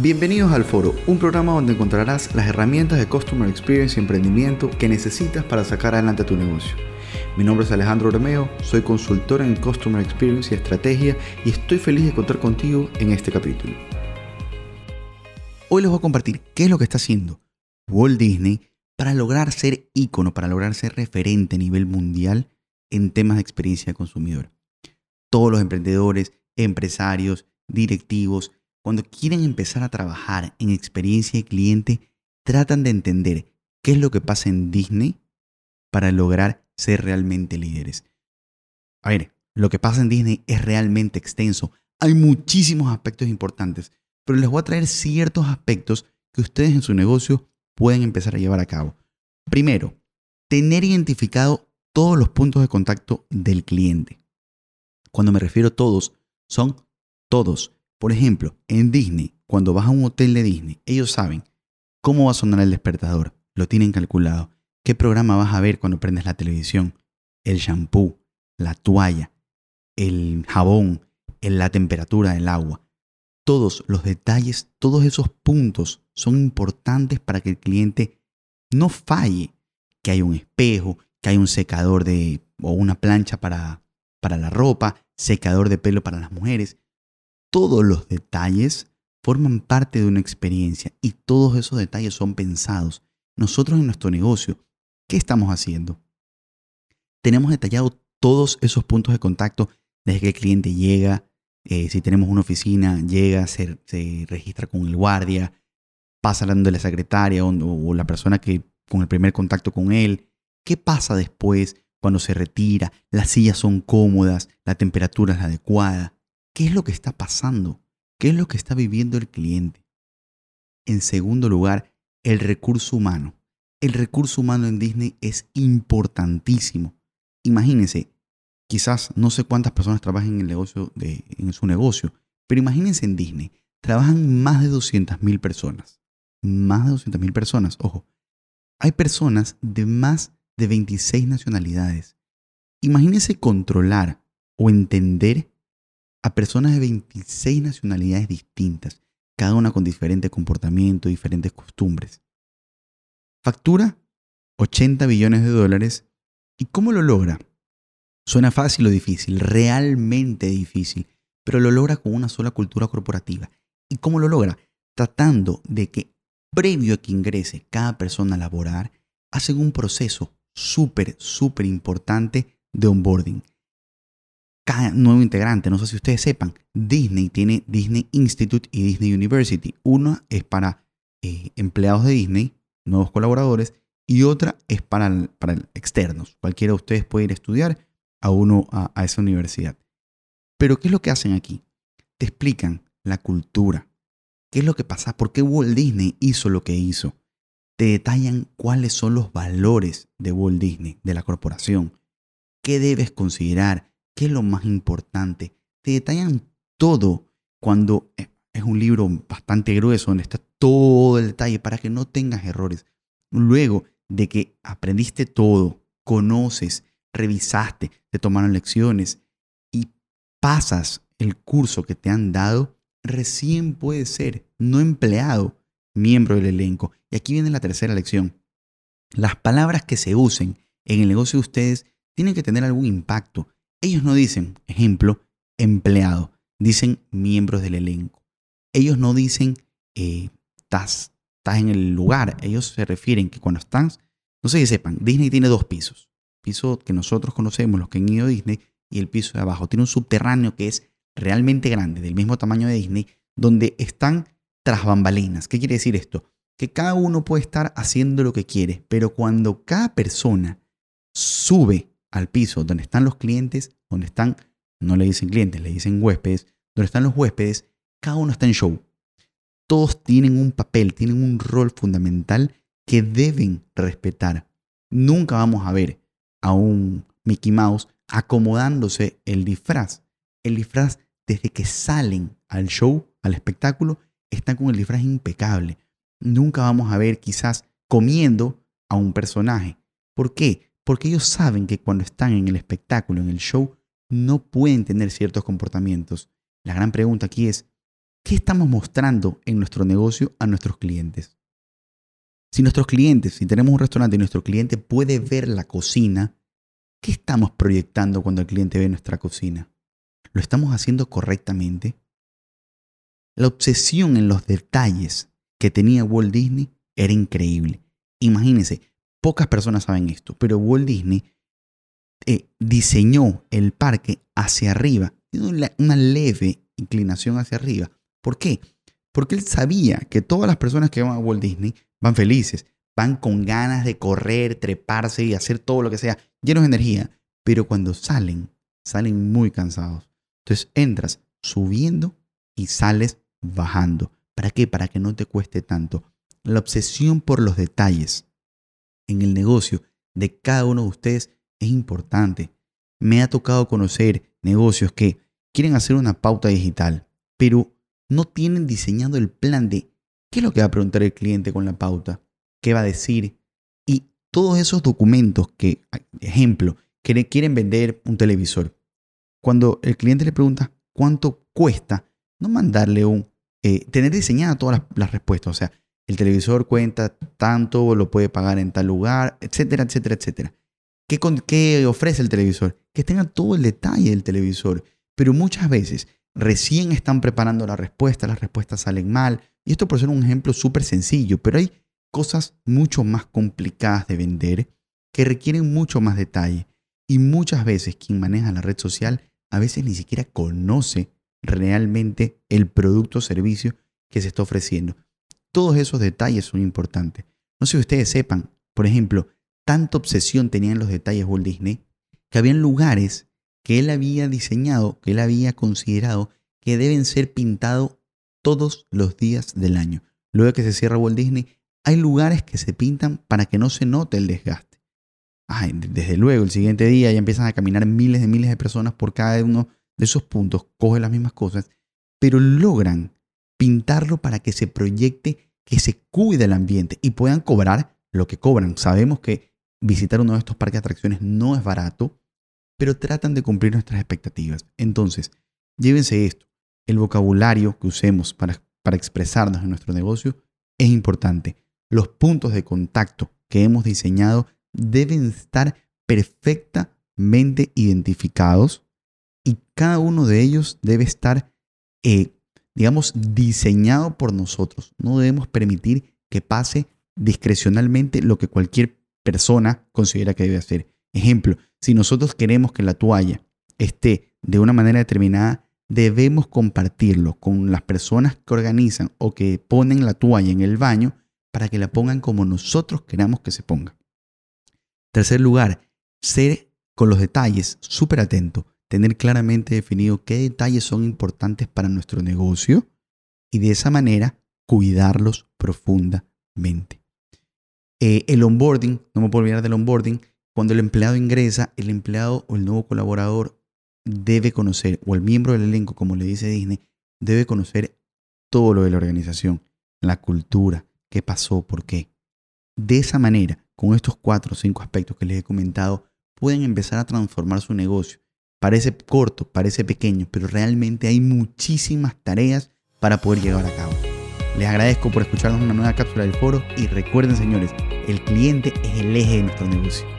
Bienvenidos al Foro, un programa donde encontrarás las herramientas de Customer Experience y emprendimiento que necesitas para sacar adelante tu negocio. Mi nombre es Alejandro Romeo, soy consultor en Customer Experience y Estrategia y estoy feliz de contar contigo en este capítulo. Hoy les voy a compartir qué es lo que está haciendo Walt Disney para lograr ser ícono, para lograr ser referente a nivel mundial en temas de experiencia de consumidor. Todos los emprendedores, empresarios, directivos, cuando quieren empezar a trabajar en experiencia de cliente, tratan de entender qué es lo que pasa en Disney para lograr ser realmente líderes. A ver, lo que pasa en Disney es realmente extenso. Hay muchísimos aspectos importantes, pero les voy a traer ciertos aspectos que ustedes en su negocio pueden empezar a llevar a cabo. Primero, tener identificado todos los puntos de contacto del cliente. Cuando me refiero a todos, son todos. Por ejemplo, en Disney, cuando vas a un hotel de Disney, ellos saben cómo va a sonar el despertador, lo tienen calculado, qué programa vas a ver cuando prendes la televisión, el shampoo, la toalla, el jabón, la temperatura del agua. Todos los detalles, todos esos puntos son importantes para que el cliente no falle. Que hay un espejo, que hay un secador de, o una plancha para, para la ropa, secador de pelo para las mujeres todos los detalles forman parte de una experiencia y todos esos detalles son pensados. Nosotros en nuestro negocio, ¿qué estamos haciendo? Tenemos detallado todos esos puntos de contacto desde que el cliente llega, eh, si tenemos una oficina, llega, se, registra con el guardia, pasa hablando de la secretaria o, o la persona que con el primer contacto con él. ¿Qué pasa después cuando se retira? Las sillas son cómodas, la temperatura es adecuada. ¿Qué es lo que está pasando? ¿Qué es lo que está viviendo el cliente? En segundo lugar, el recurso humano. El recurso humano en Disney es importantísimo. Imagínense, quizás no sé cuántas personas trabajan en, en su negocio, pero imagínense en Disney, trabajan más de 200.000 personas. Más de 200.000 personas, ojo. Hay personas de más de 26 nacionalidades. Imagínense controlar o entender a personas de 26 nacionalidades distintas, cada una con diferente comportamiento, diferentes costumbres. Factura 80 billones de dólares. ¿Y cómo lo logra? Suena fácil o difícil, realmente difícil, pero lo logra con una sola cultura corporativa. ¿Y cómo lo logra? Tratando de que previo a que ingrese cada persona a laborar, hacen un proceso súper, súper importante de onboarding cada nuevo integrante. No sé si ustedes sepan, Disney tiene Disney Institute y Disney University. Una es para eh, empleados de Disney, nuevos colaboradores, y otra es para, para externos. Cualquiera de ustedes puede ir a estudiar a uno a, a esa universidad. Pero ¿qué es lo que hacen aquí? Te explican la cultura. ¿Qué es lo que pasa? ¿Por qué Walt Disney hizo lo que hizo? Te detallan cuáles son los valores de Walt Disney, de la corporación. ¿Qué debes considerar? ¿Qué es lo más importante? Te detallan todo cuando es un libro bastante grueso, donde está todo el detalle para que no tengas errores. Luego de que aprendiste todo, conoces, revisaste, te tomaron lecciones y pasas el curso que te han dado, recién puedes ser no empleado, miembro del elenco. Y aquí viene la tercera lección. Las palabras que se usen en el negocio de ustedes tienen que tener algún impacto. Ellos no dicen, ejemplo, empleado, dicen miembros del elenco. Ellos no dicen, eh, estás, en el lugar. Ellos se refieren que cuando están, no sé si sepan, Disney tiene dos pisos. Piso que nosotros conocemos, los que han ido a Disney, y el piso de abajo. Tiene un subterráneo que es realmente grande, del mismo tamaño de Disney, donde están tras bambalinas. ¿Qué quiere decir esto? Que cada uno puede estar haciendo lo que quiere, pero cuando cada persona sube al piso donde están los clientes, donde están, no le dicen clientes, le dicen huéspedes, donde están los huéspedes, cada uno está en show. Todos tienen un papel, tienen un rol fundamental que deben respetar. Nunca vamos a ver a un Mickey Mouse acomodándose el disfraz. El disfraz, desde que salen al show, al espectáculo, están con el disfraz impecable. Nunca vamos a ver quizás comiendo a un personaje. ¿Por qué? Porque ellos saben que cuando están en el espectáculo, en el show, no pueden tener ciertos comportamientos. La gran pregunta aquí es, ¿qué estamos mostrando en nuestro negocio a nuestros clientes? Si nuestros clientes, si tenemos un restaurante y nuestro cliente puede ver la cocina, ¿qué estamos proyectando cuando el cliente ve nuestra cocina? ¿Lo estamos haciendo correctamente? La obsesión en los detalles que tenía Walt Disney era increíble. Imagínense, pocas personas saben esto, pero Walt Disney eh, diseñó el parque hacia arriba, una leve inclinación hacia arriba. ¿Por qué? Porque él sabía que todas las personas que van a Walt Disney van felices, van con ganas de correr, treparse y hacer todo lo que sea, llenos de energía, pero cuando salen, salen muy cansados. Entonces entras subiendo y sales bajando. ¿Para qué? Para que no te cueste tanto. La obsesión por los detalles en el negocio de cada uno de ustedes es importante. Me ha tocado conocer negocios que quieren hacer una pauta digital, pero no tienen diseñado el plan de qué es lo que va a preguntar el cliente con la pauta, qué va a decir. Y todos esos documentos que, ejemplo, quieren vender un televisor. Cuando el cliente le pregunta cuánto cuesta, no mandarle un, eh, tener diseñadas todas las, las respuestas. O sea, el televisor cuenta tanto, lo puede pagar en tal lugar, etcétera, etcétera, etcétera. ¿Qué, ¿Qué, ofrece el televisor? Que tenga todo el detalle del televisor. Pero muchas veces recién están preparando la respuesta, las respuestas salen mal. Y esto por ser un ejemplo súper sencillo, pero hay cosas mucho más complicadas de vender que requieren mucho más detalle. Y muchas veces quien maneja la red social a veces ni siquiera conoce realmente el producto o servicio que se está ofreciendo. Todos esos detalles son importantes. No sé si ustedes sepan, por ejemplo, tanta obsesión tenía en los detalles Walt Disney que habían lugares que él había diseñado, que él había considerado que deben ser pintados todos los días del año. Luego que se cierra Walt Disney, hay lugares que se pintan para que no se note el desgaste. desde luego, el siguiente día ya empiezan a caminar miles de miles de personas por cada uno de esos puntos, cogen las mismas cosas, pero logran pintarlo para que se proyecte, que se cuide el ambiente y puedan cobrar lo que cobran. Sabemos que visitar uno de estos parques de atracciones no es barato, pero tratan de cumplir nuestras expectativas. Entonces, llévense esto. El vocabulario que usemos para, para expresarnos en nuestro negocio es importante. Los puntos de contacto que hemos diseñado deben estar perfectamente identificados y cada uno de ellos debe estar eh, digamos, diseñado por nosotros. No debemos permitir que pase discrecionalmente lo que cualquier persona considera que debe hacer. Ejemplo, si nosotros queremos que la toalla esté de una manera determinada, debemos compartirlo con las personas que organizan o que ponen la toalla en el baño para que la pongan como nosotros queramos que se ponga. Tercer lugar, ser con los detalles súper atento tener claramente definido qué detalles son importantes para nuestro negocio y de esa manera cuidarlos profundamente. Eh, el onboarding, no me puedo olvidar del onboarding, cuando el empleado ingresa, el empleado o el nuevo colaborador debe conocer, o el miembro del elenco, como le dice Disney, debe conocer todo lo de la organización, la cultura, qué pasó, por qué. De esa manera, con estos cuatro o cinco aspectos que les he comentado, pueden empezar a transformar su negocio Parece corto, parece pequeño, pero realmente hay muchísimas tareas para poder llevar a cabo. Les agradezco por escucharnos una nueva cápsula del foro y recuerden señores, el cliente es el eje de nuestro negocio.